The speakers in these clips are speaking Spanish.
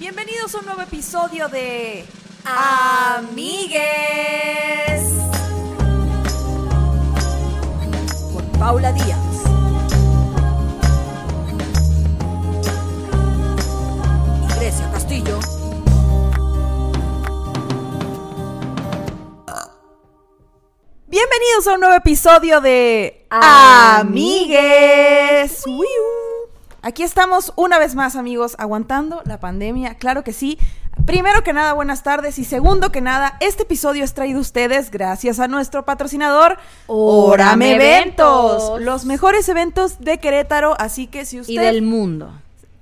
Bienvenidos a un nuevo episodio de Amigues con Paula Díaz. Y Grecia Castillo. Bienvenidos a un nuevo episodio de Amigues. Wiu. Aquí estamos una vez más, amigos, aguantando la pandemia, claro que sí. Primero que nada, buenas tardes. Y segundo que nada, este episodio es traído a ustedes gracias a nuestro patrocinador, Orame Eventos. Los mejores eventos de Querétaro. Así que si usted. y del mundo.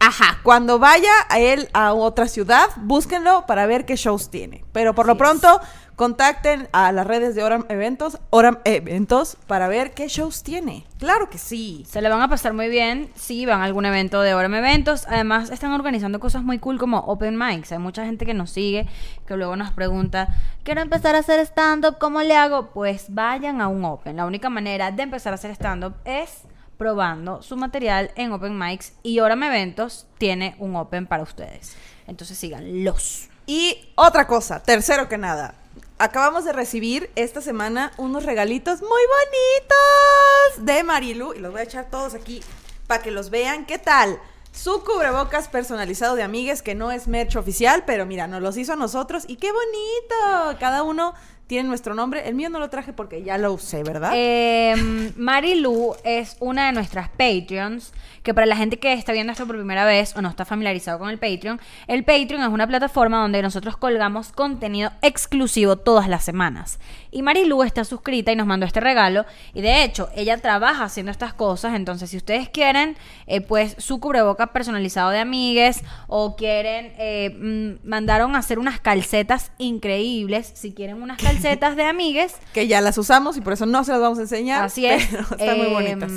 Ajá, cuando vaya a él a otra ciudad, búsquenlo para ver qué shows tiene. Pero por lo es. Contacten a las redes de Oram Eventos, Oram Eventos, para ver qué shows tiene. Claro que sí. Se le van a pasar muy bien si van a algún evento de Orem Eventos. Además, están organizando cosas muy cool como Open Mics. Hay mucha gente que nos sigue, que luego nos pregunta, quiero empezar a hacer stand-up, ¿cómo le hago? Pues vayan a un Open. La única manera de empezar a hacer stand-up es probando su material en Open Mics y Orem Eventos tiene un Open para ustedes. Entonces síganlos. Y otra cosa, tercero que nada. Acabamos de recibir esta semana unos regalitos muy bonitos de Marilu. Y los voy a echar todos aquí para que los vean. ¿Qué tal? Su cubrebocas personalizado de amigues, que no es merch oficial, pero mira, nos los hizo a nosotros. Y qué bonito. Cada uno tiene nuestro nombre. El mío no lo traje porque ya lo usé, ¿verdad? Eh, Marilu es una de nuestras Patreons, que para la gente que está viendo esto por primera vez o no está familiarizado con el Patreon, el Patreon es una plataforma donde nosotros colgamos contenido exclusivo todas las semanas. Y Marilu está suscrita y nos mandó este regalo. Y de hecho, ella trabaja haciendo estas cosas. Entonces, si ustedes quieren, eh, pues su cubreboca personalizado de amigues o quieren, eh, mm, mandaron a hacer unas calcetas increíbles. Si quieren unas calcetas de amigues, que ya las usamos y por eso no se las vamos a enseñar. Así es. pero están muy Em, bonitas.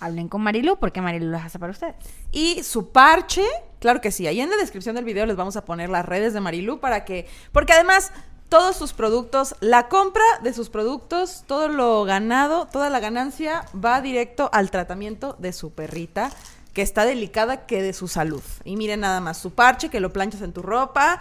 Hablen con Marilu porque Marilu las hace para ustedes. Y su parche, claro que sí, ahí en la descripción del video les vamos a poner las redes de Marilu para que, porque además todos sus productos, la compra de sus productos, todo lo ganado, toda la ganancia va directo al tratamiento de su perrita, que está delicada que de su salud. Y miren nada más, su parche que lo planchas en tu ropa,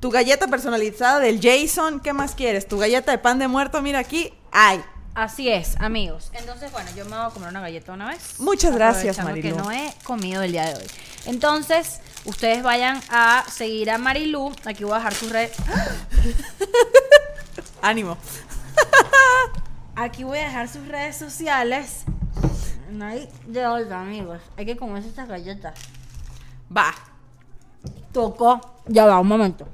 tu galleta personalizada del Jason, ¿qué más quieres? Tu galleta de pan de muerto, mira aquí, ay. Así es, amigos. Entonces, bueno, yo me voy a comer una galleta una vez. Muchas gracias, Marilu. que no he comido el día de hoy. Entonces, ustedes vayan a seguir a Marilu. Aquí voy a dejar sus redes. Ánimo. Aquí voy a dejar sus redes sociales. No hay de otra, amigos. Hay que comerse estas galletas. Va. Tocó. Ya va, un momento.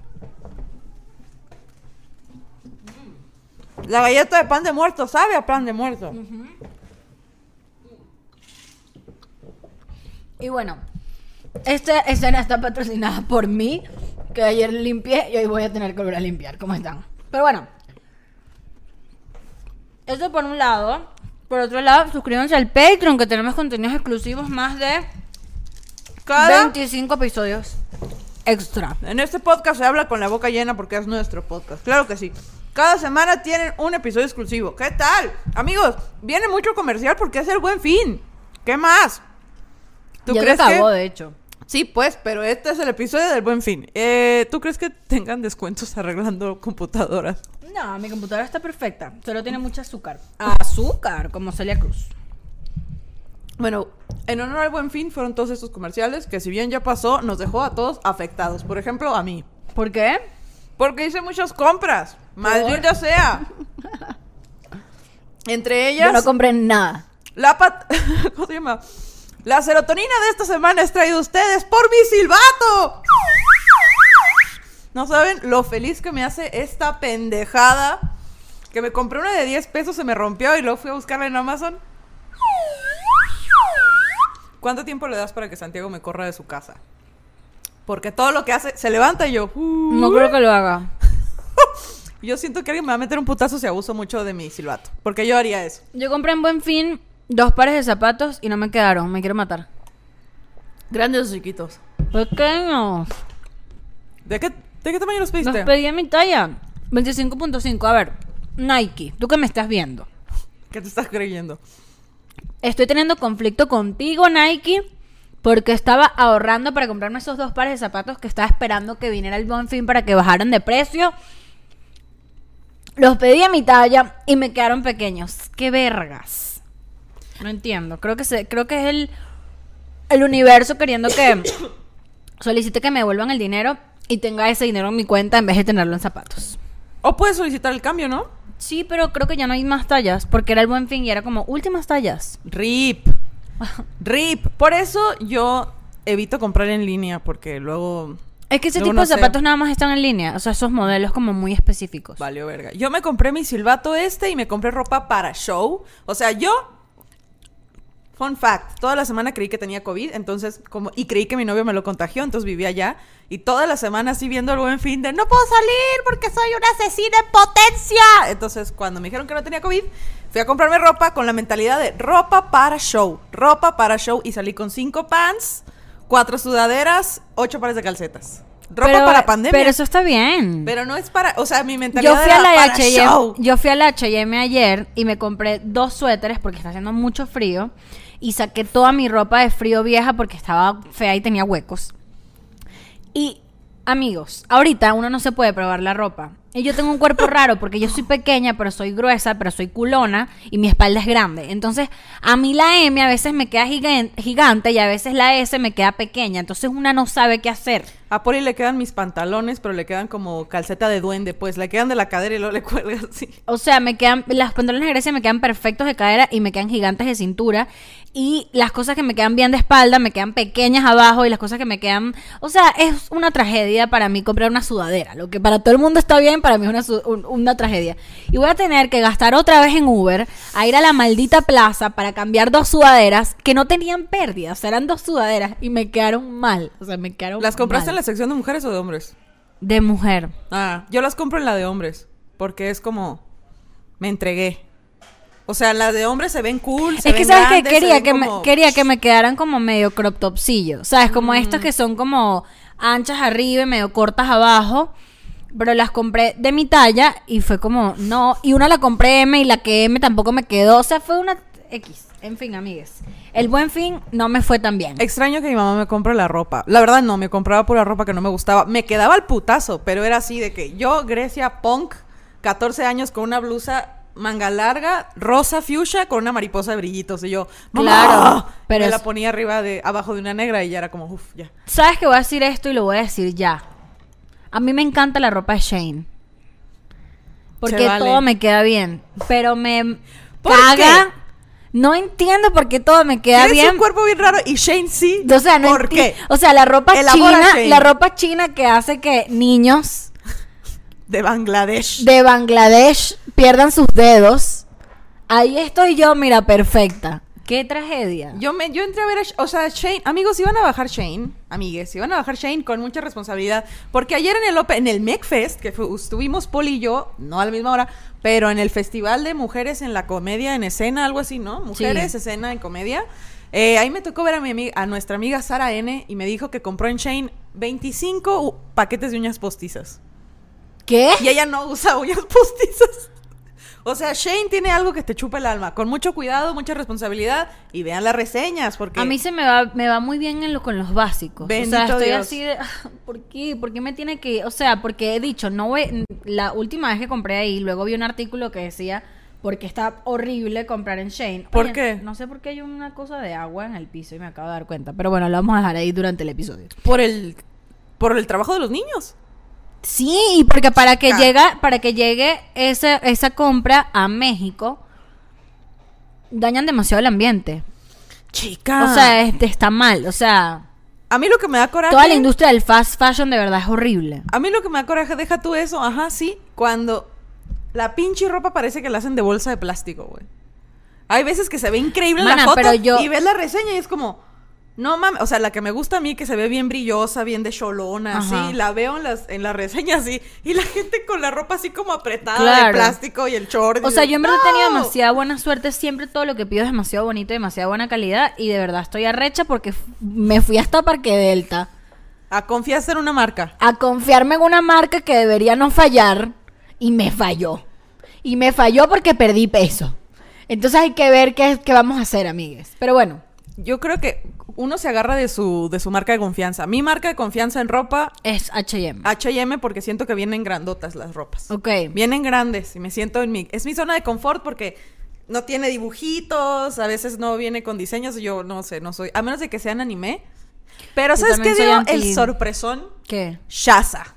La galleta de pan de muerto, ¿sabe a pan de muerto? Y bueno, esta escena está patrocinada por mí, que ayer limpié y hoy voy a tener que volver a limpiar. ¿Cómo están? Pero bueno, eso por un lado. Por otro lado, suscríbanse al Patreon, que tenemos contenidos exclusivos, más de Cada 25 episodios extra. En este podcast se habla con la boca llena porque es nuestro podcast. Claro que sí. Cada semana tienen un episodio exclusivo. ¿Qué tal? Amigos, viene mucho comercial porque es el buen fin. ¿Qué más? ¿Tú ya crees acabó, que.? de hecho. Sí, pues, pero este es el episodio del buen fin. Eh, ¿Tú crees que tengan descuentos arreglando computadoras? No, mi computadora está perfecta. Solo tiene mucho azúcar. Azúcar, como Celia Cruz. Bueno, en honor al buen fin fueron todos estos comerciales que, si bien ya pasó, nos dejó a todos afectados. Por ejemplo, a mí. ¿Por qué? Porque hice muchas compras. Maldita sea. Entre ellas. Yo no compré nada. La pat... ¿Cómo se llama? La serotonina de esta semana es traída a ustedes por mi silbato. No saben lo feliz que me hace esta pendejada. Que me compré una de 10 pesos, se me rompió y luego fui a buscarla en Amazon. ¿Cuánto tiempo le das para que Santiago me corra de su casa? Porque todo lo que hace, se levanta y yo. "Uh". No creo que lo haga. Yo siento que alguien me va a meter un putazo si abuso mucho de mi silbato. Porque yo haría eso. Yo compré en Buen Fin dos pares de zapatos y no me quedaron. Me quiero matar. Grandes o chiquitos. Pequeños. ¿De qué, de qué tamaño los Los pediste? pedí en mi talla. 25.5. A ver, Nike, tú que me estás viendo. ¿Qué te estás creyendo? Estoy teniendo conflicto contigo, Nike, Porque estaba ahorrando para comprarme esos dos pares de zapatos que estaba esperando que viniera el buen fin para que bajaran de precio. Los pedí a mi talla y me quedaron pequeños. ¡Qué vergas! No entiendo. Creo que, se, creo que es el, el universo queriendo que solicite que me devuelvan el dinero y tenga ese dinero en mi cuenta en vez de tenerlo en zapatos. O puedes solicitar el cambio, ¿no? Sí, pero creo que ya no hay más tallas porque era el buen fin y era como últimas tallas. RIP. RIP. Por eso yo evito comprar en línea porque luego Es que ese Luego tipo no de sé. zapatos nada más están en línea. O sea, esos modelos como muy específicos. valió verga. Yo me compré mi silbato este y me compré ropa para show. O sea, yo Fun fact, toda la semana creí que tenía COVID, entonces como y creí que mi novio me lo contagió, entonces vivía allá y toda la semana así viendo el buen fin de no puedo salir porque soy una asesina en potencia. Entonces, cuando me dijeron que no tenía COVID, fui a comprarme ropa con la mentalidad de ropa para show, ropa para show y salí con cinco pants, cuatro sudaderas, ocho pares de calcetas. Ropa Pero- para pandemia. Pero eso está bien. Pero no es para, o sea, mi mentalidad Yo fui a era la para H&M, show. yo fui a la H&M ayer y me compré dos suéteres porque está haciendo mucho frío y saqué toda mi ropa de frío vieja porque estaba fea y tenía huecos. Y amigos, ahorita uno no se puede probar la ropa. Y yo tengo un cuerpo raro porque yo soy pequeña, pero soy gruesa, pero soy culona y mi espalda es grande. Entonces, a mí la M a veces me queda gigan- gigante y a veces la S me queda pequeña. Entonces, una no sabe qué hacer. A Poli le quedan mis pantalones, pero le quedan como calceta de duende, pues le quedan de la cadera y luego le cuelga así. O sea, me quedan, las pantalones de Grecia me quedan perfectos de cadera y me quedan gigantes de cintura. Y las cosas que me quedan bien de espalda me quedan pequeñas abajo y las cosas que me quedan... O sea, es una tragedia para mí comprar una sudadera. Lo que para todo el mundo está bien, para mí es una, un- una tragedia. Y voy a tener que gastar otra vez en Uber a ir a la maldita plaza para cambiar dos sudaderas que no tenían pérdida. O sea, eran dos sudaderas y me quedaron mal. O sea, me quedaron ¿Las compraste mal. en la sección de mujeres o de hombres? De mujer. Ah, yo las compro en la de hombres, porque es como me entregué. O sea, las de hombres se ven cool, se Es que ven sabes que quería que me quería que me quedaran como medio crop topsillo, sabes, como estos que son como anchas arriba y medio cortas abajo, pero las compré de mi talla y fue como no, y una la compré M y la que M tampoco me quedó, o sea, fue una X. En fin, amigues. El buen fin no me fue tan bien. Extraño que mi mamá me compre la ropa. La verdad no, me compraba pura ropa que no me gustaba. Me quedaba el putazo, pero era así de que yo, Grecia Punk, 14 años con una blusa manga larga, rosa fuchsia con una mariposa de brillitos y yo. Claro, pero pero me la ponía arriba de abajo de una negra y ya era como, uff, ya. ¿Sabes que voy a decir esto y lo voy a decir ya? A mí me encanta la ropa de Shane. Porque vale. todo me queda bien. Pero me ¿Por caga. No entiendo por qué todo me queda bien. un cuerpo bien raro y Shane sí. O sea, no ¿Por qué? O sea, la ropa Elabora, china, Shane. la ropa china que hace que niños De Bangladesh. de Bangladesh pierdan sus dedos. Ahí estoy yo, mira, perfecta. Qué tragedia. Yo me, yo entré a ver a, o sea, Shane, amigos, iban a bajar Shane, amigues, iban a bajar Shane con mucha responsabilidad, porque ayer en el Open, en el McFest, que fue- estuvimos Poli y yo, no a la misma hora, pero en el Festival de Mujeres en la Comedia en Escena, algo así, ¿no? Mujeres, Sí. Escena en Comedia. Eh, ahí me tocó ver a mi amiga, a nuestra amiga Sara N y me dijo que compró en Shane 25 u- paquetes de uñas postizas. ¿Qué? Y ella no usa uñas postizas. O sea, Shane tiene algo que te chupa el alma. Con mucho cuidado, mucha responsabilidad. Y vean las reseñas, porque... A mí se me va, me va muy bien en lo, con los básicos. o Bendito sea, estoy Dios. así de, "Ah, ¿por qué? ¿Por qué me tiene que...? O sea, porque he dicho, no voy... La última vez que compré ahí, luego vi un artículo que decía, porque está horrible comprar en Shane. ¿Por Oye, qué? No sé por qué hay una cosa de agua en el piso y me acabo de dar cuenta. Pero bueno, lo vamos a dejar ahí durante el episodio. Por el... Por el trabajo de los niños. Sí, y porque para que llega, para que llegue esa, esa compra a México, dañan demasiado el ambiente. Chica. O sea, este está mal. O sea, a mí lo que me da coraje... toda la industria del fast fashion de verdad es horrible. A mí lo que me da coraje, deja tú eso, ajá, sí, cuando la pinche ropa parece que la hacen de bolsa de plástico, güey. Hay veces que se ve increíble Mana, la foto pero yo- y ves la reseña y es como, no mames, o sea, la que me gusta a mí que se ve bien brillosa, bien de cholona, así, la veo en las en las reseñas así y la gente con la ropa así como apretada de plástico y el short. O sea, yo en verdad he tenido demasiada buena suerte. Siempre todo lo que pido es demasiado bonito, demasiada buena calidad. Y de verdad estoy arrecha porque me fui hasta Parque Delta A confianza en una marca. a confiarme en una marca que debería no fallar. Y me falló. Y me falló porque perdí peso. Entonces hay que ver qué, qué vamos a hacer, amigues. Pero bueno, Yo creo que uno se agarra de su, de su marca de confianza. Mi marca de confianza en ropa, Es H&M. H&M, porque siento que vienen grandotas las ropas. Ok. Vienen grandes y me siento en mi... Es mi zona de confort porque no tiene dibujitos, a veces no viene con diseños, yo no sé, no soy... A menos de que sean anime. Pero ¿sabes qué anti- el sorpresón? ¿Qué? Shaza.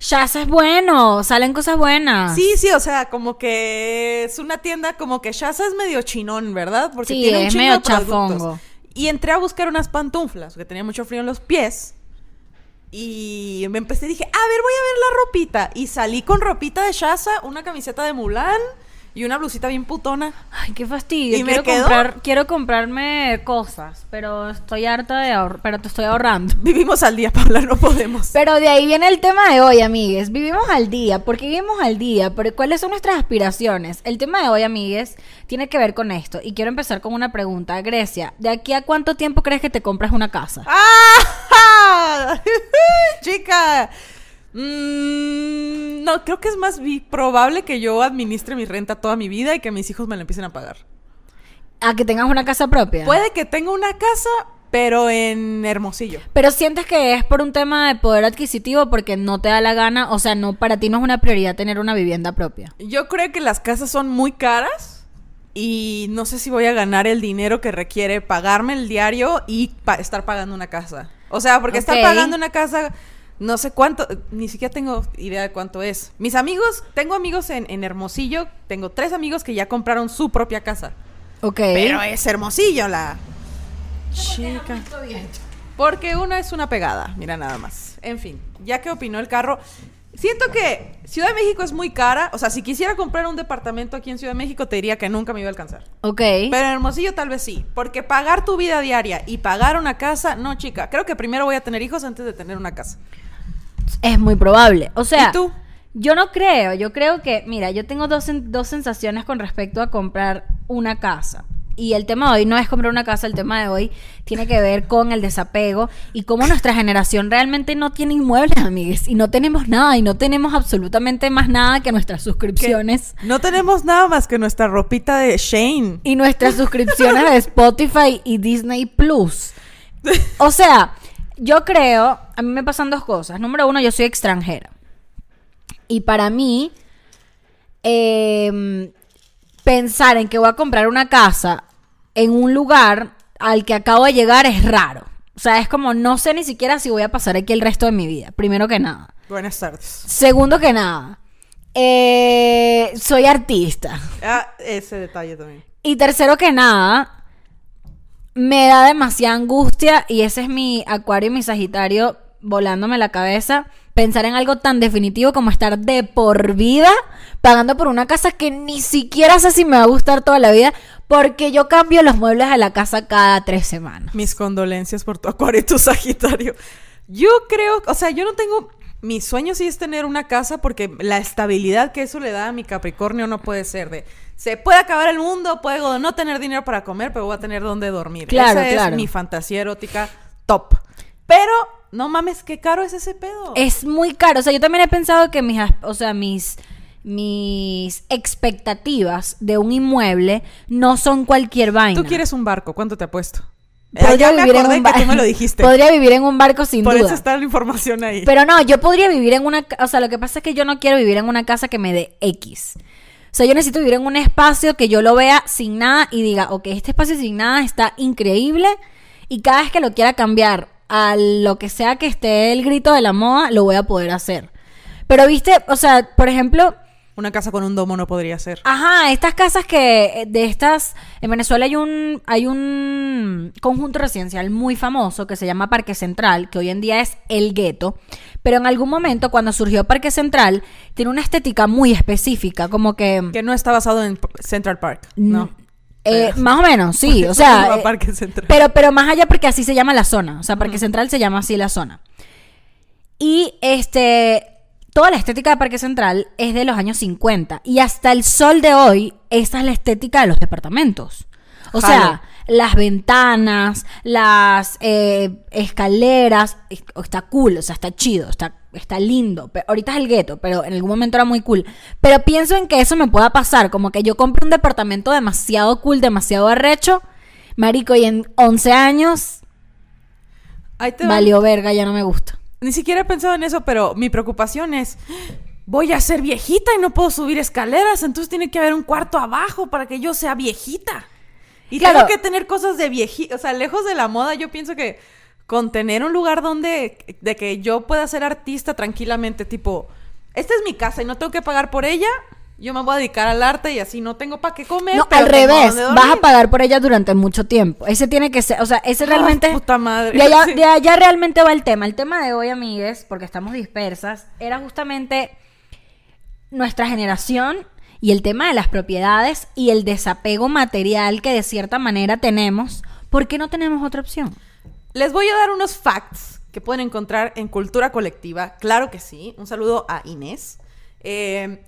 Shazza es bueno, salen cosas buenas. Sí, sí, o sea, como que es una tienda como que Shaza es medio chinón, ¿verdad? Porque Sí, tiene un es medio de productos. Y entré a buscar unas pantuflas, que tenía mucho frío en los pies. Y me empecé, dije, a ver, voy a ver la ropita. Y salí con ropita de Shaza, una camiseta de Mulan y una blusita bien putona. Ay, qué fastidio. ¿Y me quiero comprar, quiero comprarme cosas, pero estoy harta de ahorrar, pero te estoy ahorrando. Vivimos al día, Paula, no podemos. Pero de ahí viene el tema de hoy, amigues. Vivimos al día. ¿Por qué vivimos al día? ¿Pero ¿Cuáles son nuestras aspiraciones? El tema de hoy, amigues, tiene que ver con esto. Y quiero empezar con una pregunta. Grecia, ¿de aquí a cuánto tiempo crees que te compras una casa? ¡Ah! Chica. Mm, no, creo que es más probable que yo administre mi renta toda mi vida y que mis hijos me la empiecen a pagar. A que tengas una casa propia. Puede que tenga una casa, pero en Hermosillo. Pero sientes que es por un tema de poder adquisitivo porque no te da la gana, o sea, no para ti no es una prioridad tener una vivienda propia. Yo creo que las casas son muy caras y no sé si voy a ganar el dinero que requiere pagarme el diario y pa- estar pagando una casa. O sea, porque estar Ok. pagando una casa, no sé cuánto, ni siquiera tengo idea de cuánto es. Mis amigos, tengo amigos en, en Hermosillo, tengo tres amigos que ya compraron su propia casa. Ok. Pero es Hermosillo la... Chica. Porque una es una pegada, mira nada más. En fin, ya que opinó el carro, siento que Ciudad de México es muy cara. O sea, si quisiera comprar un departamento aquí en Ciudad de México, te diría que nunca me iba a alcanzar. Ok. Pero en Hermosillo tal vez sí. Porque pagar tu vida diaria y pagar una casa, no, chica. Creo que primero voy a tener hijos antes de tener una casa. Es muy probable. O sea, ¿Y tú? yo no creo. Yo creo que, mira, yo tengo dos, dos sensaciones con respecto a comprar una casa. Y el tema de hoy no es comprar una casa, el tema de hoy tiene que ver con el desapego y cómo nuestra generación realmente no tiene inmuebles, amigues. Y no tenemos nada, y no tenemos absolutamente más nada que nuestras Que suscripciones. No tenemos nada más que nuestra ropita de Shane. Y nuestras suscripciones de Spotify y Disney Plus. O sea, yo creo, a mí me pasan dos cosas. Número uno, yo soy extranjera. Y para mí, em, pensar en que voy a comprar una casa en un lugar al que acabo de llegar es raro. O sea, es como no sé ni siquiera si voy a pasar aquí el resto de mi vida, primero que nada. Buenas tardes. Segundo que nada, eh, soy artista. Ah, ese detalle también. Y tercero que nada, me da demasiada angustia y ese es mi acuario y mi sagitario volándome la cabeza. Pensar en algo tan definitivo como estar de por vida pagando por una casa que ni siquiera sé si me va a gustar toda la vida porque yo cambio los muebles de la casa cada tres semanas. Mis condolencias por tu acuario y tu sagitario. Yo creo, o sea, yo no tengo. Mi sueño sí es tener una casa porque la estabilidad que eso le da a mi Capricornio no puede ser de. Se puede acabar el mundo, puedo no tener dinero para comer, pero voy a tener donde dormir. Claro, Esa claro. es mi fantasía erótica top. Pero, no mames, qué caro es ese pedo. Es muy caro. O sea, yo también he pensado que mis, o sea, mis, mis expectativas de un inmueble no son cualquier vaina. Tú quieres un barco, ¿cuánto te apuesto? Podría me vivir en un que ba- tú me lo dijiste. Podría vivir en un barco sin Por duda. eso está la información ahí. Pero no, yo podría vivir en una... O sea, lo que pasa es que yo no quiero vivir en una casa que me dé X. O sea, yo necesito vivir en un espacio que yo lo vea sin nada y diga, ok, este espacio sin nada está increíble y cada vez que lo quiera cambiar a lo que sea que esté el grito de la moda, lo voy a poder hacer. Pero viste, o sea, por ejemplo, Una casa con un domo no podría ser. Ajá, estas casas que eh, de estas en Venezuela hay un hay un conjunto residencial muy famoso que se llama Parque Central, que hoy en día es El Gueto, pero en algún momento cuando surgió Parque Central tiene una estética muy específica, como que Que no está basado en Central Park. No. eh, más o menos, sí, o sea, eh, Parque Central. pero pero más allá porque así se llama la zona, o sea, Parque Central se llama así la zona. Y este toda la estética de Parque Central es de los años 50 y hasta el sol de hoy esa es la estética de los departamentos. O sea, las ventanas, las eh, escaleras, es- está cool, o sea, está chido, está, está lindo. Pe- ahorita es el gueto, pero en algún momento era muy cool. Pero pienso en que eso me pueda pasar, como que yo compre un departamento demasiado cool, demasiado arrecho, Marico, y en 11 años Ahí te va. valió verga, ya no me gusta. Ni siquiera he pensado en eso, pero mi preocupación es, voy a ser viejita y no puedo subir escaleras, entonces tiene que haber un cuarto abajo para que yo sea viejita. Y Claro. tengo que tener cosas de viejita, o sea, lejos de la moda, yo pienso que con tener un lugar donde, de que yo pueda ser artista tranquilamente, tipo, esta es mi casa y no tengo que pagar por ella, yo me voy a dedicar al arte y así no tengo para qué comer. No, pero al revés, vas a pagar por ella durante mucho tiempo. Ese tiene que ser, o sea, ese realmente... puta madre. De allá, Sí. de allá realmente va el tema. El tema de hoy, amigues, porque estamos dispersas, era justamente nuestra generación y el tema de las propiedades y el desapego material que de cierta manera tenemos. ¿Por qué no tenemos otra opción? Les voy a dar unos facts que pueden encontrar en Cultura Colectiva. Claro que sí. Un saludo a Inés. Eh,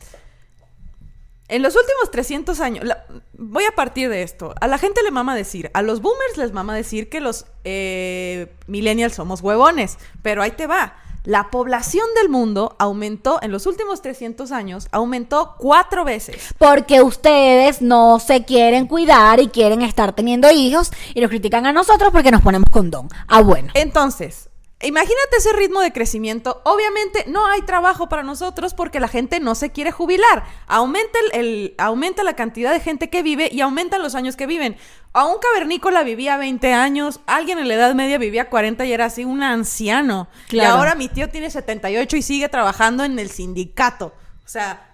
en los últimos 300 años, la- voy a partir de esto. A la gente le mama decir, a los boomers les mama decir que los eh, millennials somos huevones, pero ahí te va. La población del mundo aumentó en los últimos 300 años, aumentó cuatro veces. Porque ustedes no se quieren cuidar y quieren estar teniendo hijos y nos critican a nosotros porque nos ponemos condón. Ah, bueno. Entonces, imagínate ese ritmo de crecimiento. Obviamente no hay trabajo para nosotros porque la gente no se quiere jubilar. Aumenta, el, el- aumenta la cantidad de gente que vive y aumentan los años que viven. A un cavernícola vivía 20 años, alguien en la Edad Media vivía 40 y era así un anciano. Y Claro. ahora mi tío tiene 78 y sigue trabajando en el sindicato. O sea,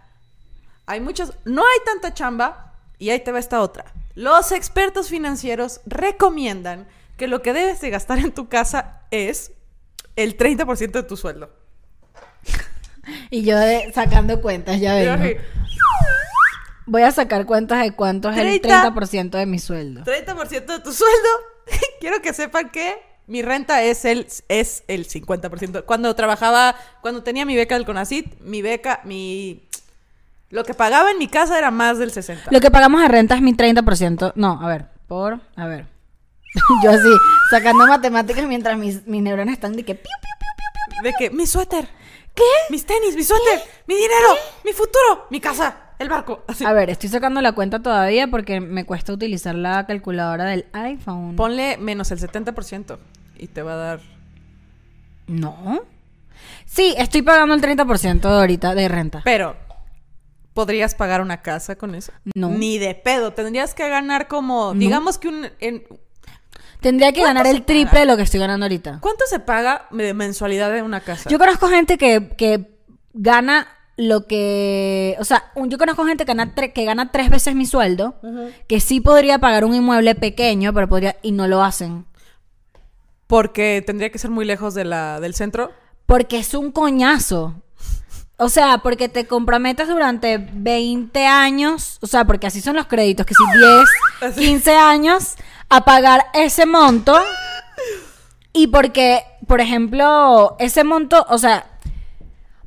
hay muchos, no hay tanta chamba y ahí te va esta otra. Los expertos financieros recomiendan que lo que debes de gastar en tu casa es el 30% de tu sueldo. Y yo de- sacando cuentas, ya así, Voy a sacar cuentas de cuánto es el 30. 30% de mi sueldo. 30% de tu sueldo. Quiero que sepan que mi renta es el, es el 50%. Cuando trabajaba, cuando tenía mi beca del CONACIT, mi beca, mi... Lo que pagaba en mi casa era más del 60%. Lo que pagamos de renta es mi 30%. No, a ver, por. A ver. Yo así, sacando matemáticas mientras mis, mis neuronas están de que. piu, piu, piu. De que mi suéter, ¿Qué? mis tenis, mi suéter, mi dinero, mi futuro, mi casa, el barco. Así. A ver, estoy sacando la cuenta todavía porque me cuesta utilizar la calculadora del iPhone. Ponle menos el 70% y te va a dar... No. Sí, estoy pagando el 30% de ahorita de renta. Pero, ¿podrías pagar una casa con eso? No. Ni de pedo. Tendrías que ganar como, No. digamos que un... en- Tendría que ¿Cuánto ganar el triple paga? de lo que estoy ganando ahorita. ¿Cuánto se paga de mensualidad de una casa? Yo conozco gente que, que gana lo que. O sea, un- yo conozco gente que gana, tre- que gana tres veces mi sueldo, que sí podría pagar un inmueble pequeño, pero podría. y no lo hacen. Porque tendría que ser muy lejos de la, del centro. Porque es un coñazo. O sea, porque te comprometes durante 20 años, o sea, porque así son los créditos, que si 10, Así. 15 años a pagar ese monto. Y porque, por ejemplo, ese monto, o sea,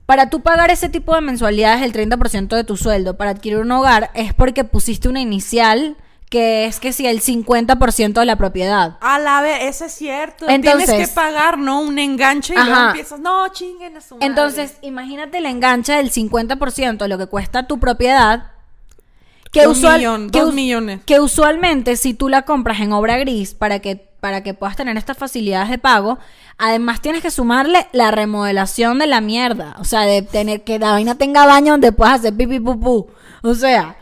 para tú pagar ese tipo de mensualidades, el 30% de tu sueldo para adquirir un hogar, es porque pusiste una inicial que es que si el 50% de la propiedad. A la vez, eso es cierto. Entonces- Tienes que pagar, ¿no? Un enganche y luego Ajá. empiezas, no, chinguen a su madre. Entonces, imagínate el enganche del 50% de lo que cuesta tu propiedad. Que, Un usual- millón, que dos millones. que usualmente si tú la compras en obra gris para que, para que puedas tener estas facilidades de pago, además tienes que sumarle la remodelación de la mierda. O sea, de tener que la vaina tenga baño donde puedas hacer pipi pupú. O sea,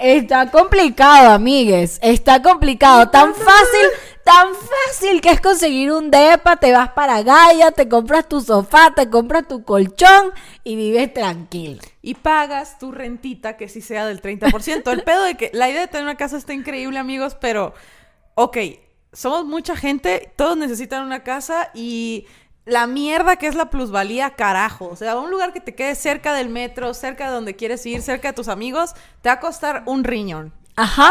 está complicado, amigues. Está complicado. Tan fácil, tan fácil que es conseguir un depa, te vas para Gaia, te compras tu sofá, te compras tu colchón y vives tranquilo. Y pagas tu rentita que sí sea del 30%. El pedo de que la idea de tener una casa está increíble, amigos, pero, ok, somos mucha gente, todos necesitan una casa y la mierda que es la plusvalía, carajo. O sea, un lugar que te quede cerca del metro, cerca de donde quieres ir, cerca de tus amigos, te va a costar un riñón. Ajá.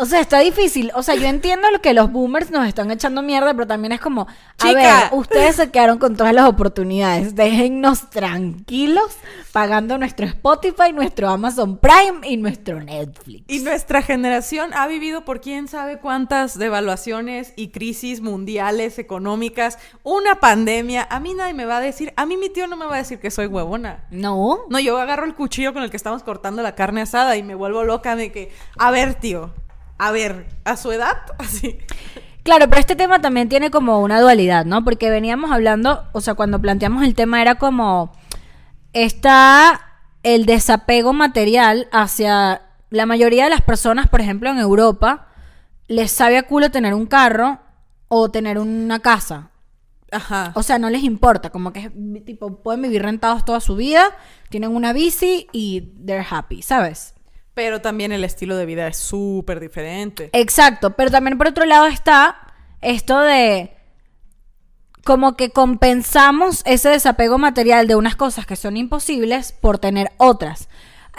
O sea, está difícil. O sea, yo entiendo lo que los boomers nos están echando mierda, pero también es como, a Chica. ver, ustedes se quedaron con todas las oportunidades. Déjennos tranquilos pagando nuestro Spotify, nuestro Amazon Prime y nuestro Netflix. Y nuestra generación ha vivido por quién sabe cuántas devaluaciones y crisis mundiales, económicas, una pandemia. A mí nadie me va a decir, a mí mi tío no me va a decir que soy huevona. No. No, yo agarro el cuchillo con el que estamos cortando la carne asada y me vuelvo loca de que, a ver, tío, A ver, a su edad, así. Claro, pero este tema también tiene como una dualidad, ¿no? Porque veníamos hablando, o sea, cuando planteamos el tema era como está el desapego material hacia la mayoría de las personas, por ejemplo, en Europa, les sabe a culo tener un carro o tener una casa. Ajá. O sea, no les importa, como que es, tipo pueden vivir rentados toda su vida, tienen una bici y they're happy, ¿sabes? Pero también el estilo de vida es súper diferente. Exacto, pero también por otro lado está esto de como que compensamos ese desapego material de unas cosas que son imposibles por tener otras.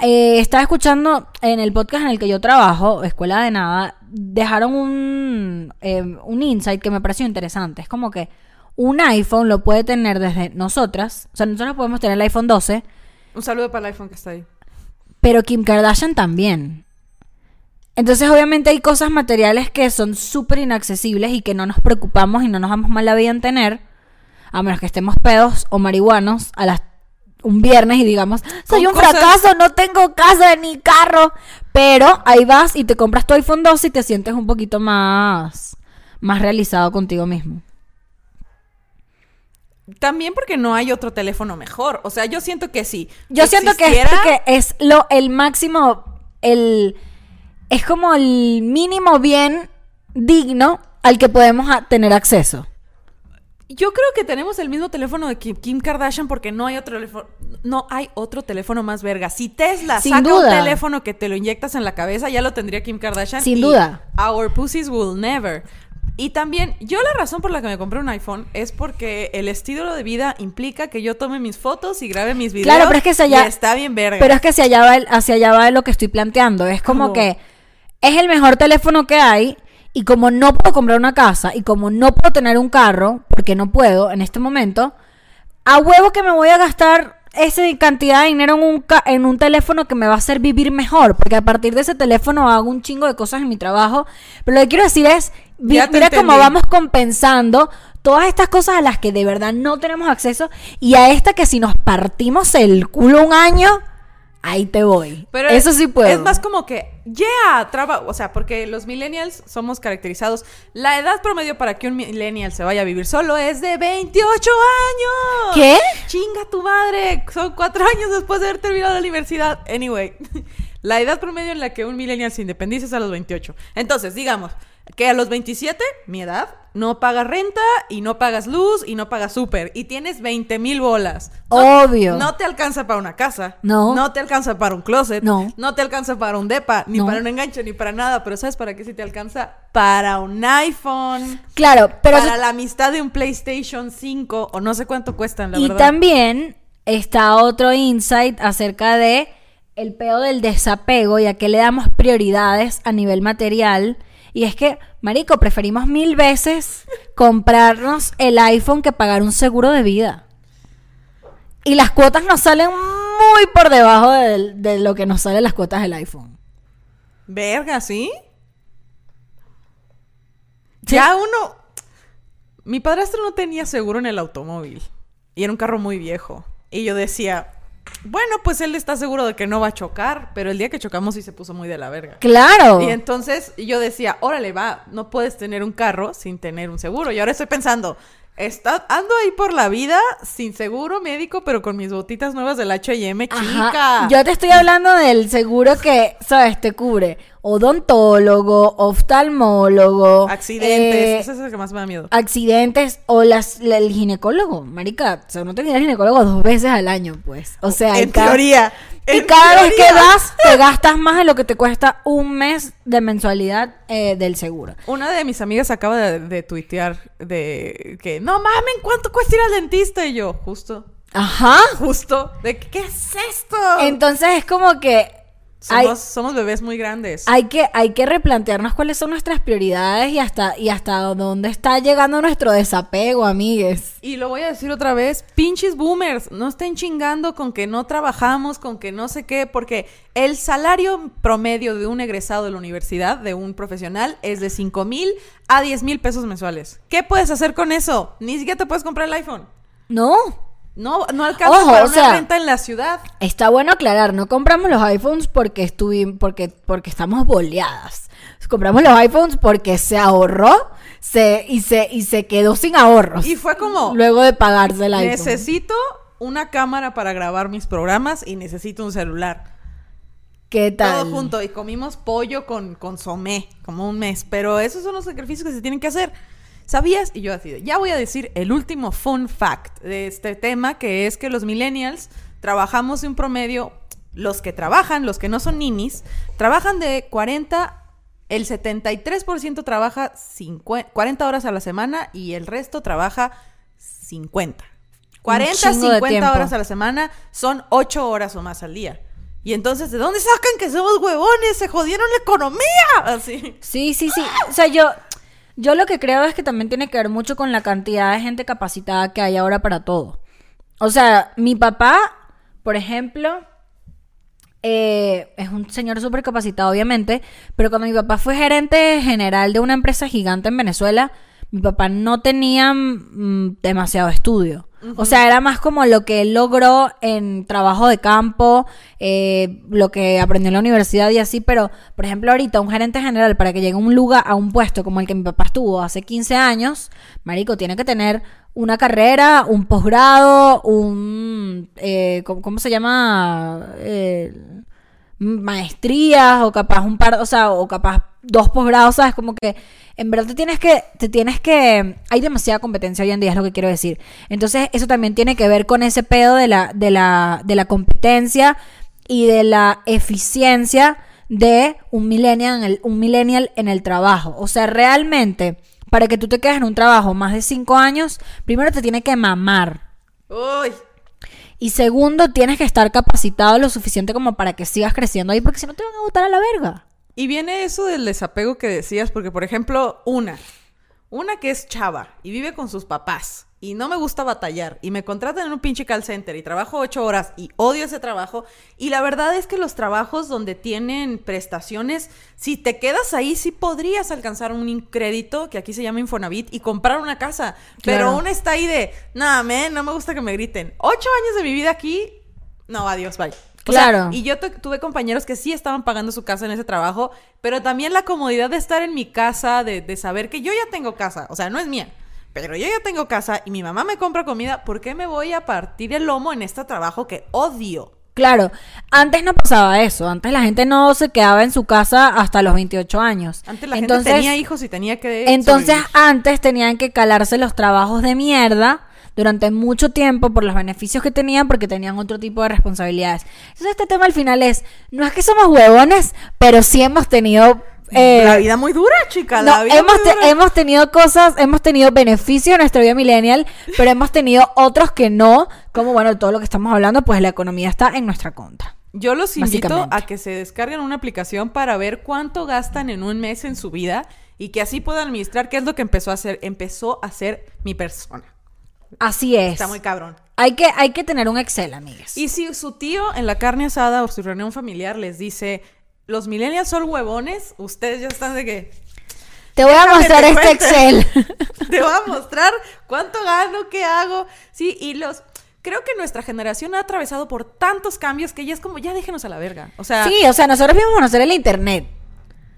Eh, estaba escuchando en el podcast en el que yo trabajo, Escuela de Nada, dejaron un, eh, un insight que me pareció interesante. Es como que un iPhone lo puede tener desde nosotras, o sea, nosotros podemos tener el iPhone 12, Un saludo para el iPhone que está ahí. Pero Kim Kardashian también. Entonces, obviamente hay cosas materiales que son súper inaccesibles y que no nos preocupamos y no nos damos mal la vida en tener, a menos que estemos pedos o marihuanos a las un viernes y digamos, soy un cosas- fracaso, no tengo casa ni carro. Pero ahí vas y te compras tu iPhone 12 y te sientes un poquito más, más realizado contigo mismo. También porque no hay otro teléfono mejor. O sea, yo siento que sí. Yo siento que es existiera- porque es lo el máximo, el es como el mínimo bien digno al que podemos tener acceso. Yo creo que tenemos el mismo teléfono de Kim, Kim Kardashian porque no hay otro teléfono, no hay otro teléfono más verga. Si Tesla Sin saca duda. un teléfono que te lo inyectas en la cabeza, ya lo tendría Kim Kardashian. Sin y duda. Our pussies will never. Y también, yo la razón por la que me compré un iPhone es porque el estilo de vida implica que yo tome mis fotos y grabe mis videos. Claro, pero es que hacia allá- está bien verga. Pero es que hacia allá va, el- hacia allá va lo que estoy planteando. Es como ¿Cómo? que es el mejor teléfono que hay y como no puedo comprar una casa y como no puedo tener un carro, porque no puedo en este momento, a huevo que me voy a gastar esa cantidad de dinero en un, ca- en un teléfono que me va a hacer vivir mejor, porque a partir de ese teléfono hago un chingo de cosas en mi trabajo. Pero lo que quiero decir es, mira cómo vamos compensando todas estas cosas a las que de verdad no tenemos acceso y a esta que si nos partimos el culo un año, ahí te voy. Pero Eso es- sí puedo. Es más como que, yeah, traba, o sea, porque los millennials somos caracterizados. La edad promedio para que un millennial se vaya a vivir solo es de 28 años. ¿Qué? Chinga tu madre. Son cuatro años después de haber terminado la universidad. Anyway, la edad promedio en la que un millennial se independiza es a los 28. Entonces, digamos que a los 27, mi edad, no pagas renta y no pagas luz y no pagas súper y tienes 20 mil bolas. No- Obvio. No te alcanza para una casa. No. No te alcanza para un closet. No. No te alcanza para un depa, ni No. para un enganche, ni para nada. Pero ¿sabes para qué sí te alcanza? Para un iPhone. Claro, pero para la amistad de un PlayStation 5 o no sé cuánto cuestan, la y verdad. también está otro insight acerca de el pedo del desapego y a qué le damos prioridades a nivel material. Y es que, marico, preferimos mil veces comprarnos el iPhone que pagar un seguro de vida. Y las cuotas nos salen muy por debajo de, de lo que nos salen las cuotas del iPhone. Verga, ¿sí? Sí. Ya uno... Mi padrastro no tenía seguro en el automóvil. Y era un carro muy viejo. Y yo decía, bueno, pues él está seguro de que no va a chocar. Pero el día que chocamos sí se puso muy de la verga. Claro. Y entonces yo decía, órale, va, no puedes tener un carro sin tener un seguro. Y ahora estoy pensando, está, ando ahí por la vida sin seguro médico, pero con mis botitas nuevas del H&M, Ajá. chica. Yo te estoy hablando del seguro que, ¿sabes? Te cubre odontólogo, oftalmólogo, Accidentes, eh, eso es lo que más me da miedo. accidentes o las, la- el ginecólogo. Marica, o sea, no te ir al ginecólogo dos veces al año, pues. O sea, en teoría. Y en cada vez que vas, te gastas más de lo que te cuesta un mes de mensualidad eh, del seguro. Una de mis amigas acaba de, de tuitear de que, no mames, ¿cuánto cuesta ir al dentista? Y yo, justo, Ajá. justo, de ¿qué es esto? Entonces es como que hay, somos bebés muy grandes. hay que, hay que replantearnos cuáles son nuestras prioridades y hasta, y hasta dónde está llegando nuestro desapego, amigues. Y lo voy a decir otra vez, pinches boomers, no estén chingando con que no trabajamos, con que no sé qué, porque el salario promedio de un egresado de la universidad, de un profesional, es de 5 mil a 10 mil pesos mensuales. ¿Qué puedes hacer con eso? Ni siquiera te puedes comprar el iPhone. No, No, no alcanza Ojo, para o una sea- renta en la ciudad. Está bueno aclarar, no compramos los iPhones porque estuvimos, porque, porque estamos boleadas. Compramos los iPhones porque se ahorró se, y, se, y se quedó sin ahorros. Y fue como, luego de pagarse el iPhone. necesito una cámara para grabar mis programas y necesito un celular. ¿Qué tal? Todo junto. Y comimos pollo con consomé, como un mes. Pero esos son los sacrificios que se tienen que hacer. ¿Sabías? Y yo así, de, ya voy a decir el último fun fact de este tema, que es que los millennials trabajamos de un promedio, los que trabajan, los que no son ninis, trabajan de 40, el 73% trabaja 50 40 horas a la semana y el resto trabaja 50. 40, chingo de 50 tiempo. horas a la semana son 8 horas o más al día. Y entonces, ¿de dónde sacan que somos huevones? Se jodieron la economía. Así. Sí, sí, sí. O sea, yo, yo lo que creo es que también tiene que ver mucho con la cantidad de gente capacitada que hay ahora para todo. O sea, mi papá, por ejemplo, eh, es un señor súper capacitado, obviamente, pero cuando mi papá fue gerente general de una empresa gigante en Venezuela, mi papá no tenía mm, demasiado estudio. O sea, era más como lo que él logró en trabajo de campo, eh, lo que aprendió en la universidad y así, pero, por ejemplo, ahorita un gerente general para que llegue a un lugar, a un puesto como el que mi papá estuvo hace 15 años, marico, tiene que tener una carrera, un posgrado, un... eh, ¿cómo, se llama? Eh, maestrías o capaz un par, o sea, o capaz dos posgrados, ¿sabes? Como que en verdad te tienes que, te tienes que, hay demasiada competencia hoy en día, es lo que quiero decir. Entonces, eso también tiene que ver con ese pedo de la, de la, de la competencia y de la eficiencia de un millennial, en el, un millennial en el trabajo. O sea, realmente, para que tú te quedes en un trabajo más de cinco años, primero te tiene que mamar. Uy. Y segundo, tienes que estar capacitado lo suficiente como para que sigas creciendo ahí, porque si no te van a botar a la verga. Y viene eso del desapego que decías, porque por ejemplo, una, una que es chava y vive con sus papás y no me gusta batallar y me contratan en un pinche call center y trabajo ocho horas y odio ese trabajo. Y la verdad es que los trabajos donde tienen prestaciones, si te quedas ahí, sí podrías alcanzar un crédito, que aquí se llama Infonavit, y comprar una casa. Pero Claro. una está ahí de, nada, no me gusta que me griten. Ocho años de mi vida aquí, no, adiós, bye. O sea, Claro. y yo tu- tuve compañeros que sí estaban pagando su casa en ese trabajo, pero también la comodidad de estar en mi casa, de, de saber que yo ya tengo casa, o sea, no es mía, pero yo ya tengo casa y mi mamá me compra comida, ¿por qué me voy a partir el lomo en este trabajo que odio? Claro, antes no pasaba eso, antes la gente no se quedaba en su casa hasta los 28 años. Antes la entonces, gente tenía hijos y tenía que... Entonces sobrevivir. antes tenían que calarse los trabajos de mierda durante mucho tiempo por los beneficios que tenían porque tenían otro tipo de responsabilidades. Entonces este tema al final es, no es que somos huevones, pero sí hemos tenido... eh, la vida muy dura, chica, no, la vida hemos, muy te- dura. hemos tenido cosas, hemos tenido beneficios en nuestra vida millennial, pero hemos tenido otros que no, como bueno, todo lo que estamos hablando, pues la economía está en nuestra contra. Yo los invito a que se descarguen una aplicación para ver cuánto gastan en un mes en su vida y que así puedan administrar qué es lo que empezó a hacer, empezó a hacer mi persona. Así es. Está muy cabrón. Hay que, hay que tener un Excel, amigas. Y si su tío en la carne asada o su reunión familiar les dice, los millennials son huevones, ustedes ya están de que, Te voy a mostrar te este. Excel. te voy a mostrar cuánto gano, qué hago. Sí, y los... Creo que nuestra generación ha atravesado por tantos cambios que ya es como, ya déjenos a la verga. O sea, Sí, o sea, nosotros vimos conocer el internet.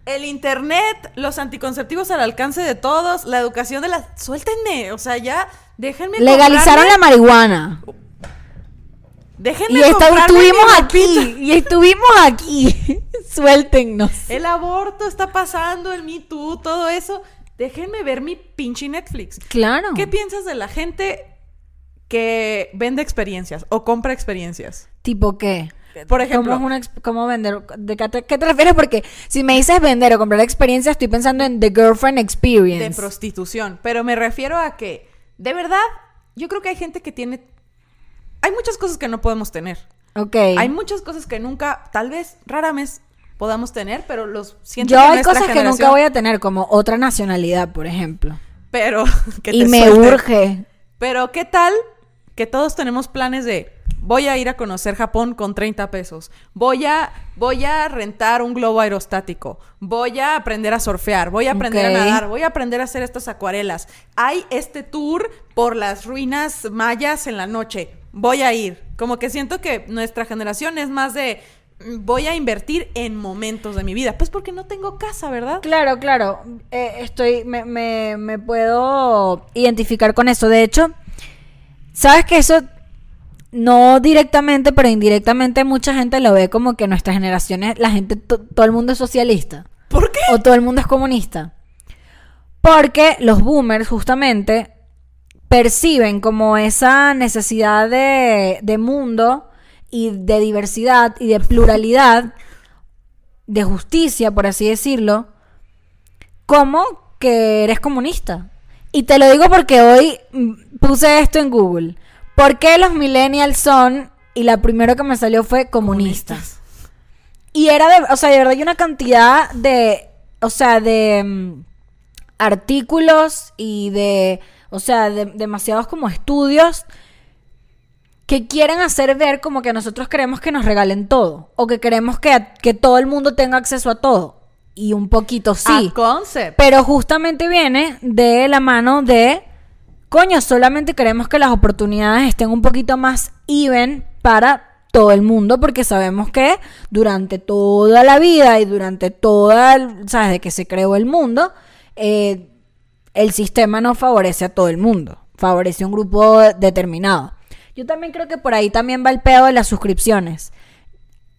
El internet, los anticonceptivos al alcance de todos, la educación de la... Suéltenme, o sea, ya déjenme... Legalizaron la marihuana. Déjenme Y estuvimos aquí. Y estuvimos aquí. Suéltennos. El aborto está pasando, el Me Too, todo eso. Déjenme ver mi pinche Netflix. Claro. ¿Qué piensas de la gente que vende experiencias o compra experiencias? ¿Tipo qué? Por ejemplo, ¿Cómo, es una exp- cómo vender? ¿De qué te, qué te refieres? Porque si me dices vender o comprar experiencia, estoy pensando en The Girlfriend Experience. de prostitución. Pero me refiero a que, de verdad, yo creo que hay gente que tiene... Hay muchas cosas que no podemos tener. ok. Hay muchas cosas que nunca, tal vez, rara vez podamos tener, pero los siento Yo que hay cosas que nunca voy a tener, como otra nacionalidad, por ejemplo. Pero que y te me suelte. urge. Pero ¿qué tal que todos tenemos planes de voy a ir a conocer Japón con 30 pesos, voy a voy a rentar un globo aerostático, voy a aprender a surfear, voy a aprender a nadar, voy a aprender a hacer estas acuarelas. Hay este tour por las ruinas mayas en la noche. voy a ir. Como que siento que nuestra generación es más de mm, voy a invertir en momentos de mi vida. Pues porque no tengo casa, ¿verdad? Claro, claro. Eh, estoy, me, me, me puedo identificar con eso. De hecho, sabes que eso no directamente, pero indirectamente mucha gente lo ve como que nuestras generaciones, la gente, to- todo el mundo es socialista. ¿Por qué? O todo el mundo es comunista. Porque los boomers justamente perciben como esa necesidad de, de mundo y de diversidad y de pluralidad, de justicia, por así decirlo, como que eres comunista. Y te lo digo porque hoy mm, puse esto en Google. ¿Por qué los millennials son? Y la primero que me salió fue comunistas. Y era de, o sea, de verdad hay una cantidad de, o sea, de mm, artículos y de, o sea, de, demasiados como estudios que quieren hacer ver como que nosotros queremos que nos regalen todo o que queremos que, que todo el mundo tenga acceso a todo. Y un poquito sí. A concept. Pero justamente viene de la mano de, coño, solamente queremos que las oportunidades estén un poquito más even para todo el mundo, porque sabemos que durante toda la vida y durante toda, el- ¿sabes?, de que se creó el mundo, eh, el sistema no favorece a todo el mundo, favorece a un grupo determinado. Yo también creo que por ahí también va el pedo de las suscripciones.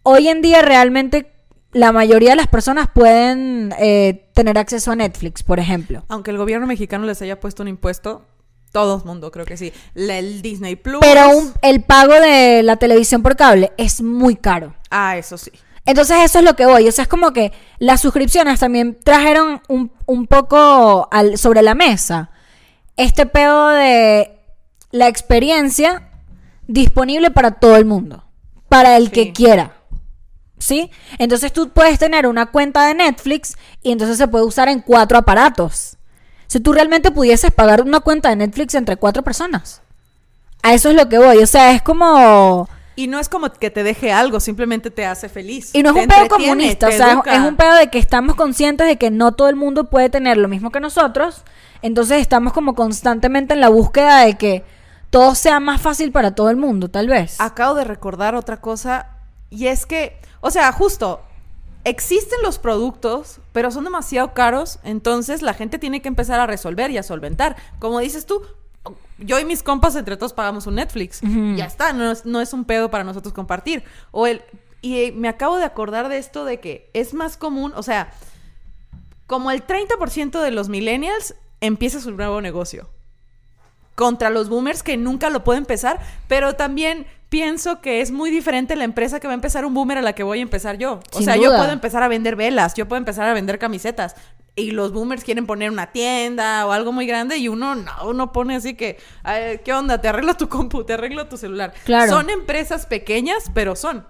Hoy en día realmente la mayoría de las personas pueden eh, tener acceso a Netflix, por ejemplo. Aunque el gobierno mexicano les haya puesto un impuesto, todo el mundo creo que sí. La- el Disney Plus. Pero un- el pago de la televisión por cable es muy caro. Ah, eso sí. Entonces eso es lo que voy. O sea, es como que las suscripciones también trajeron un, un poco al- sobre la mesa este pedo de la experiencia disponible para todo el mundo. Para el Sí. que quiera. ¿Sí? Entonces tú puedes tener una cuenta de Netflix y entonces se puede usar en cuatro aparatos. Si tú realmente pudieses pagar una cuenta de Netflix entre cuatro personas. A eso es lo que voy. O sea, es como... Y no es como que te deje algo, simplemente te hace feliz. Y no es Te un pedo comunista, o sea, educa. es un pedo de que estamos conscientes de que no todo el mundo puede tener lo mismo que nosotros, entonces estamos como constantemente en la búsqueda de que todo sea más fácil para todo el mundo, tal vez. Acabo de recordar otra cosa y es que, o sea, justo, existen los productos, pero son demasiado caros, entonces la gente tiene que empezar a resolver y a solventar. Como dices tú, yo y mis compas entre todos pagamos un Netflix. Ya está, no es, no es un pedo para nosotros compartir. O el y eh, me acabo de acordar de esto de que es más común, o sea, como el 30% de los millennials empieza su nuevo negocio contra los boomers que nunca lo pueden empezar, pero también pienso que es muy diferente la empresa que va a empezar un boomer a la que voy a empezar yo. O Sin sea, yo puedo empezar a vender velas, yo puedo empezar a vender camisetas. Y los boomers quieren poner una tienda o algo muy grande y uno no, uno pone así que, "Ay, ¿qué onda? Te arreglo tu compu, te arreglo tu celular. Claro. Son empresas pequeñas, pero son.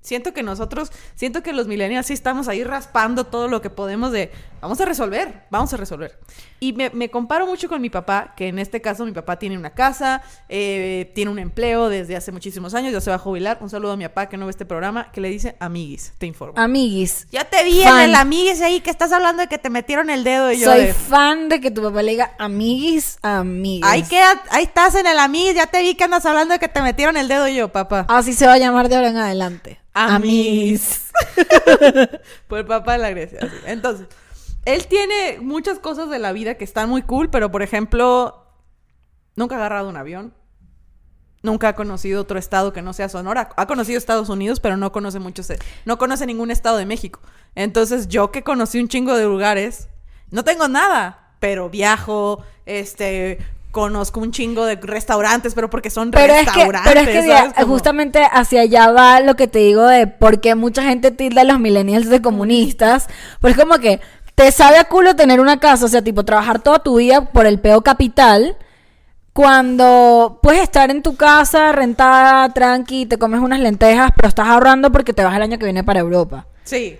Siento que nosotros, siento que los millennials sí estamos ahí raspando todo lo que podemos de, vamos a resolver, vamos a resolver. Y me, me comparo mucho con mi papá, que en este caso mi papá tiene una casa, eh, tiene un empleo desde hace muchísimos años, ya se va a jubilar. Un saludo a mi papá que no ve este programa, que le dice amiguis, te informo. Amiguis, ya te vi fan. en el amiguis ahí que estás hablando de que te metieron el dedo y yo soy de, fan de que tu papá le diga amiguis, amiguis. Ahí queda, ahí estás en el amiguis, ya te vi que andas hablando de que te metieron el dedo y yo, papá. Así se va a llamar de ahora en adelante. Amiguis. Por el papá de la Grecia. así. Entonces, él tiene muchas cosas de la vida que están muy cool, pero por ejemplo, nunca ha agarrado un avión. Nunca ha conocido otro estado que no sea Sonora. Ha conocido Estados Unidos, pero no conoce muchos. No conoce ningún estado de México. Entonces, yo que conocí un chingo de lugares, no tengo nada, pero viajo, este, conozco un chingo de restaurantes, pero porque son Pero es que, restaurantes. pero es que ¿sabes? de- Como- justamente hacia allá va lo que te digo de por qué mucha gente tilda a los millennials de comunistas. Pues como que te sabe a culo tener una casa, o sea, tipo trabajar toda tu vida por el peo capital. Cuando puedes estar en tu casa rentada, tranqui, te comes unas lentejas, pero estás ahorrando porque te vas el año que viene para Europa. Sí.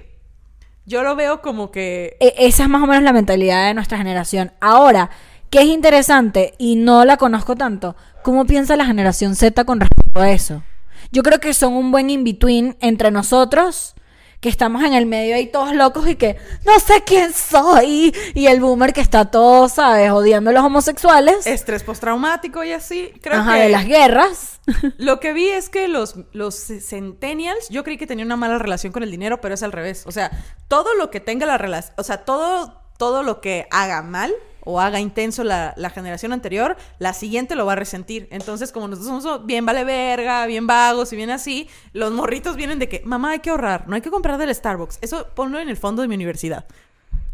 Yo lo veo como que. E- esa es más o menos la mentalidad de nuestra generación. Ahora, que es interesante y no la conozco tanto, ¿cómo piensa la generación Z con respecto a eso? Yo creo que son un buen in-between entre nosotros, que estamos en el medio ahí todos locos y que no sé quién soy, y el boomer que está todo, ¿sabes?, odiando a los homosexuales. Estrés postraumático y así. Creo Ajá, que. de las guerras. Lo que vi es que los, los centennials, yo creí que tenían una mala relación con el dinero, pero es al revés. O sea, todo lo que tenga la relación, o sea, todo, todo lo que haga mal o haga intenso la, la generación anterior, la siguiente lo va a resentir. Entonces, como nosotros somos bien vale verga, bien vagos y bien así, los morritos vienen de que, mamá, hay que ahorrar, no hay que comprar del Starbucks. Eso ponlo en el fondo de mi universidad.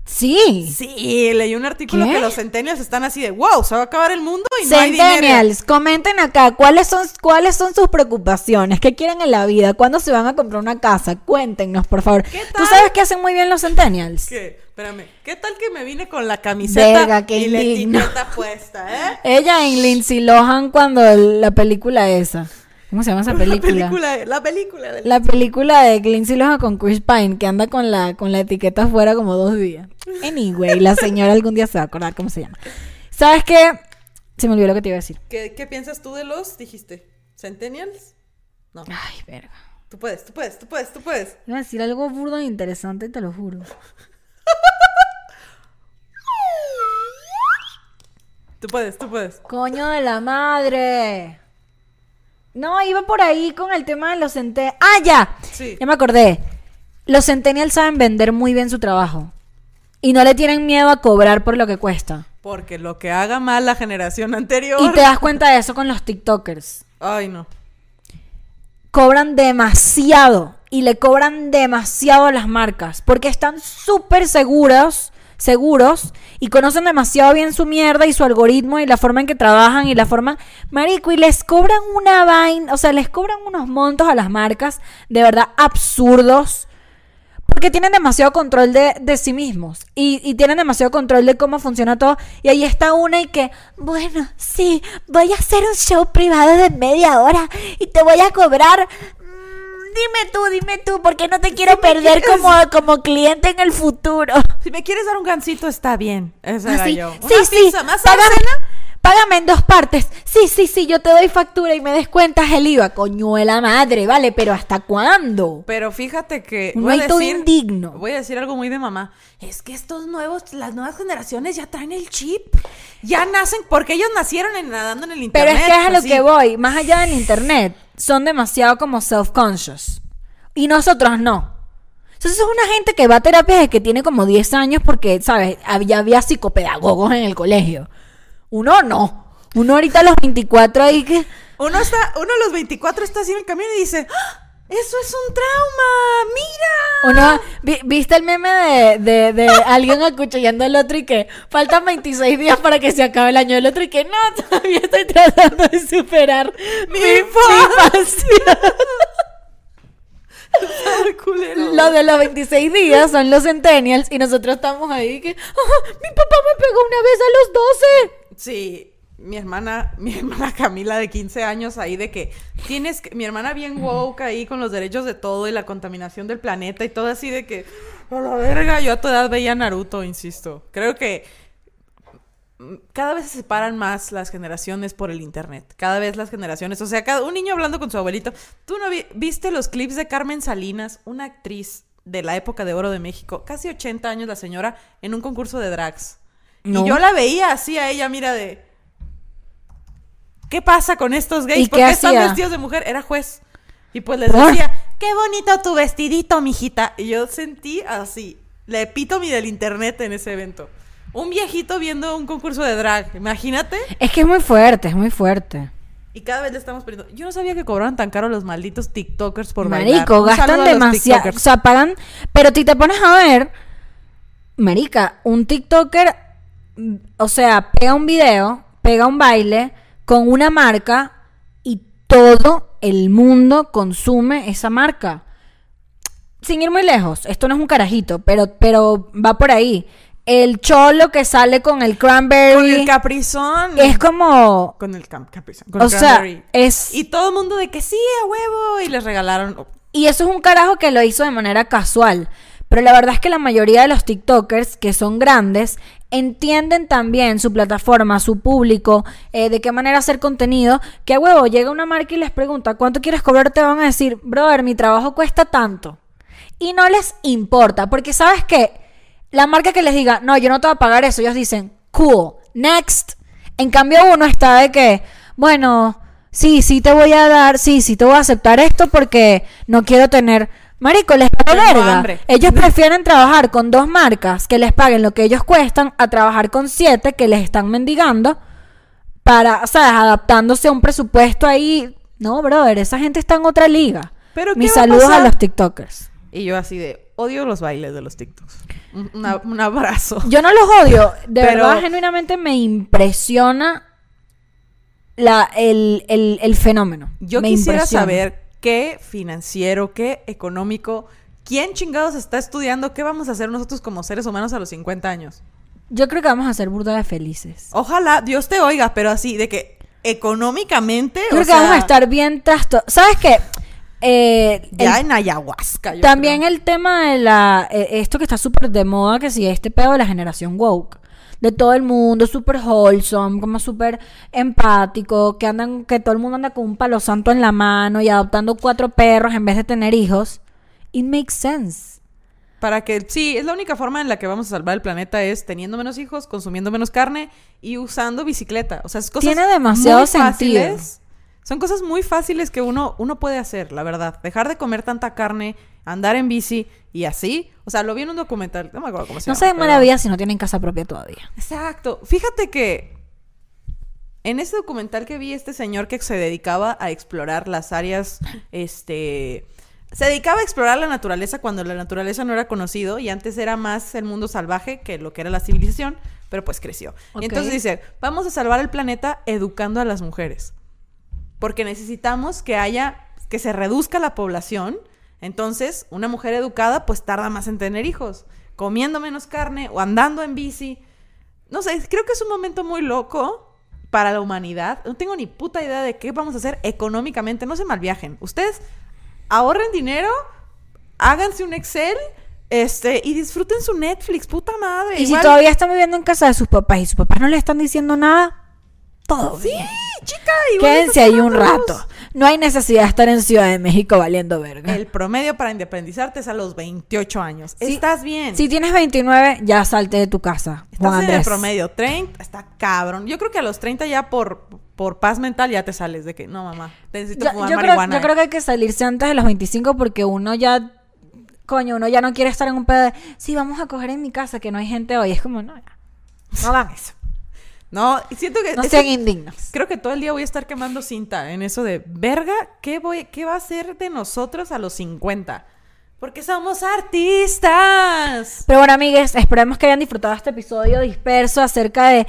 Sí. Sí, leí un artículo ¿Qué? que los centennials están así de, wow, se va a acabar el mundo y no hay dinero. Comenten acá cuáles son, cuáles son sus preocupaciones, qué quieren en la vida, cuándo se van a comprar una casa, cuéntenos por favor. ¿Qué ¿Tú sabes qué hacen muy bien los centennials? ¿Qué? Espérame, ¿qué tal que me vine con la camiseta Verga, y la etiqueta puesta, eh? Ella en Lindsay Lohan cuando la película esa. ¿Cómo se llama esa La película? película, la película del- La película de Lindsay Lohan con Chris Pine que anda con la con la etiqueta afuera como dos días. Anyway, la señora algún día se va a acordar cómo se llama. ¿Sabes qué? Se me olvidó lo que te iba a decir. ¿Qué, qué piensas tú de los, dijiste, centennials? No, Ay, verga. tú puedes, tú puedes, tú puedes, tú puedes. Iba a decir algo burdo e interesante, te lo juro. Tú puedes, tú puedes. Coño de la madre. No, iba por ahí con el tema de los centennials. ¡Ah, ya! Sí. Ya me acordé. Los centennials saben vender muy bien su trabajo. Y no le tienen miedo a cobrar por lo que cuesta. Porque lo que haga mal la generación anterior. Y te das cuenta de eso con los TikTokers. Ay, no. Cobran demasiado. Y le cobran demasiado a las marcas. Porque están súper seguros. Seguros. Y conocen demasiado bien su mierda y su algoritmo y la forma en que trabajan y la forma. Marico, y les cobran una vaina. O sea, les cobran unos montos a las marcas. De verdad absurdos. Porque tienen demasiado control de, de sí mismos. Y, y tienen demasiado control de cómo funciona todo. Y ahí está una y que, bueno, sí, voy a hacer un show privado de media hora y te voy a cobrar. Dime tú, dime tú, porque no te quiero perder quieres. como, como cliente en el futuro. Si me quieres dar un gancito, está bien. Esa era Así, yo. Ah, sí, sí, más págame. Págame en dos partes. Sí, sí, sí, yo te doy factura y me descuentas el IVA. Coño de la madre, vale, pero ¿hasta cuándo? Pero fíjate que. Un voy a indigno. Voy a decir algo muy de mamá. Es que estos nuevos, las nuevas generaciones ya traen el chip. Ya nacen, porque ellos nacieron en- nadando en el Pero internet. es que es a lo así. que voy, más allá del internet, son demasiado como self-conscious. Y nosotros no. Entonces es una gente que va a terapia desde que tiene como 10 años porque, ¿sabes? Había, había psicopedagogos en el colegio. Uno no. Uno ahorita a los 24 ahí que... Uno está, uno a los 24 está así en el camino y dice, ¡Ah! eso es un trauma, mira. Uno, vi- ¿Viste el meme de, de, de alguien acuchillando al otro y que faltan 26 días para que se acabe el año? El otro y que no, todavía estoy tratando de superar mi, mi infancia. Lo de los 26 días son los centennials y nosotros estamos ahí que "Ah, mi papá me pegó una vez a los 12. Sí, mi hermana, mi hermana Camila de 15 años ahí de que tienes mi hermana bien woke ahí con los derechos de todo y la contaminación del planeta y todo así de que a la verga, yo a tu edad veía Naruto, insisto. Creo que cada vez se separan más las generaciones por el internet. Cada vez las generaciones, o sea, cada un niño hablando con su abuelito. ¿Tú no vi- viste los clips de Carmen Salinas, una actriz de la época de oro de México, casi 80 años la señora en un concurso de drags? No. Y yo la veía así a ella, mira de ¿Qué pasa con estos ¿Y gays? qué ¿Por qué están hacía? vestidos de mujer? Era juez. Y pues les ¿Por? decía, qué bonito tu vestidito, mijita. Y yo sentí así, la epítome del internet en ese evento. Un viejito viendo un concurso de drag, imagínate. Es que es muy fuerte, es muy fuerte. Y cada vez le estamos poniendo. Yo no sabía que cobraban tan caro los malditos TikTokers por. Marico, gastan demasiado. O sea, pagan. Pero si te pones a ver, Marica, un TikToker, o sea, pega un video, pega un baile con una marca y todo el mundo consume esa marca. Sin ir muy lejos, esto no es un carajito, pero, pero va por ahí. El cholo que sale con el cranberry Con el caprizón. es como. Con el caprizón. Con O el sea, es. Y todo el mundo de que sí, a huevo. Y les regalaron. Y eso es un carajo que lo hizo de manera casual. Pero la verdad es que la mayoría de los TikTokers, que son grandes, entienden también su plataforma, su público, eh, de qué manera hacer contenido. Que a huevo, llega una marca y les pregunta, ¿cuánto quieres cobrar? Te van a decir, brother, mi trabajo cuesta tanto. Y no les importa, porque sabes que la marca que les diga, no, yo no te voy a pagar eso, ellos dicen, cool, next. En cambio uno está de que, bueno, sí, sí te voy a dar, sí, sí te voy a aceptar esto porque no quiero tener... Marico, les Tengo verga. hambre. Ellos prefieren trabajar con dos marcas que les paguen lo que ellos cuestan a trabajar con siete que les están mendigando para, o sea, adaptándose a un presupuesto ahí. No, brother, esa gente está en otra liga. Pero, ¿qué Mis va a saludos a pasar? los TikTokers. Y yo así de, odio los bailes de los TikToks. Un, una- un abrazo. Yo no los odio. De Pero- verdad, genuinamente me impresiona la, el, el- el fenómeno. Yo Me quisiera impresiona. saber qué financiero, qué económico, quién chingados está estudiando, qué vamos a hacer nosotros como seres humanos a los 50 años. Yo creo que vamos a ser burda de felices. Ojalá Dios te oiga, pero así de que económicamente, Creo o que vamos a estar bien trasto. ¿Sabes qué? Eh, ya el- en ayahuasca. yo también creo. el tema de la. eh, esto que está súper de moda, que sí, este pedo de la generación woke. De todo el mundo, súper wholesome, como súper empático, que andan, que todo el mundo anda con un palo santo en la mano y adoptando cuatro perros en vez de tener hijos. It makes sense. Para que, sí, es la única forma en la que vamos a salvar el planeta es teniendo menos hijos, consumiendo menos carne y usando bicicleta. O sea, es cosas Tiene demasiado muy sentido. fáciles. Son cosas muy fáciles que uno, uno puede hacer, la verdad. Dejar de comer tanta carne, andar en bici y así. O sea, lo vi en un documental. No me acuerdo cómo se No llama. se den pero- maravilla si no tienen casa propia todavía. Exacto. Fíjate que en ese documental que vi, este señor que se dedicaba a explorar las áreas, este... Se dedicaba a explorar la naturaleza cuando la naturaleza no era conocido y antes era más el mundo salvaje que lo que era la civilización, pero pues creció. Y entonces dice, vamos a salvar el planeta educando a las mujeres. Porque necesitamos que haya, que se reduzca la población. Entonces, una mujer educada pues tarda más en tener hijos, comiendo menos carne o andando en bici. No sé, creo que es un momento muy loco para la humanidad. No tengo ni puta idea de qué vamos a hacer económicamente. No se malviajen. Ustedes ahorren dinero, háganse un Excel, este, y disfruten su Netflix, puta madre. Y si todavía están viviendo en casa de sus papás y sus papás no le están diciendo nada, todo Sí, bien. Chica, igual Quédense ahí un rato. No hay necesidad de estar en Ciudad de México valiendo verga. El promedio para independizarte es a los 28 años. Sí. Estás bien. Si tienes 29, ya salte de tu casa. Estás Juan en el promedio. 30, está cabrón. Yo creo que a los 30 ya por, por paz mental ya te sales de que, no, mamá, necesito Yo, fumar yo creo, marihuana. yo creo que hay que salirse antes de los 25 porque uno ya, coño, uno ya no quiere estar en un pedo de, sí, vamos a coger en mi casa que no hay gente hoy. Es como, no, no hagan eso. No, siento que... No sean indignos. creo que todo el día voy a estar quemando cinta en eso de, verga, ¿qué, voy, ¿qué va a ser de nosotros a los 50? Porque somos artistas. Pero bueno, amigues, esperemos que hayan disfrutado este episodio disperso acerca de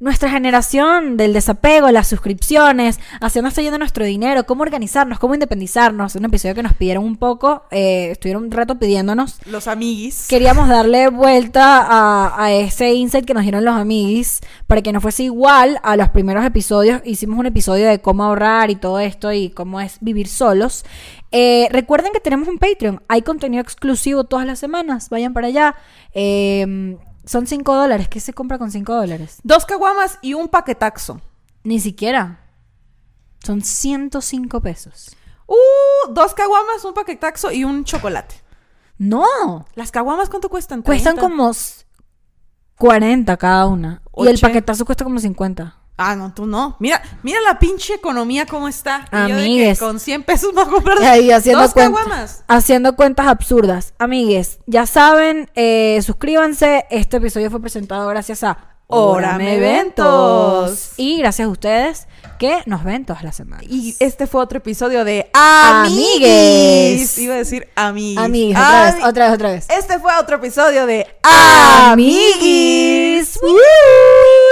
nuestra generación, del desapego, las suscripciones, hacia dónde está yendo nuestro dinero, cómo organizarnos, cómo independizarnos. Un episodio que nos pidieron un poco, eh, estuvieron un rato pidiéndonos. Los amiguis. Queríamos darle vuelta a, a ese insight que nos dieron los amiguis para que no fuese igual a los primeros episodios. Hicimos un episodio de cómo ahorrar y todo esto y cómo es vivir solos. Eh, recuerden que tenemos un Patreon. Hay contenido exclusivo todas las semanas. Vayan para allá. Eh, son 5 dólares. ¿Qué se compra con 5 dólares? Dos caguamas y un paquetaxo. Ni siquiera. Son 105 pesos. Uh, dos caguamas, un paquetaxo y un chocolate. No. ¿Las caguamas cuánto cuestan? Cuestan 30. como s- 40 cada una. Y el paquetazo cuesta como 50. Ah, no, tú no. Mira, mira la pinche economía cómo está. Y yo de que Amigues. con 100 pesos va a comprar Ahí haciendo dos cuentas. caguamas. Haciendo cuentas absurdas. Amigues, ya saben, eh, suscríbanse. Este episodio fue presentado gracias a Órame Eventos. Y gracias a ustedes que nos ven todas las semanas. Y este fue otro episodio de Amigues. Amigues. Iba a decir amigues. Amigues, otra vez, Ami- otra vez, otra vez. Este fue otro episodio de Amiguis. Amiguis.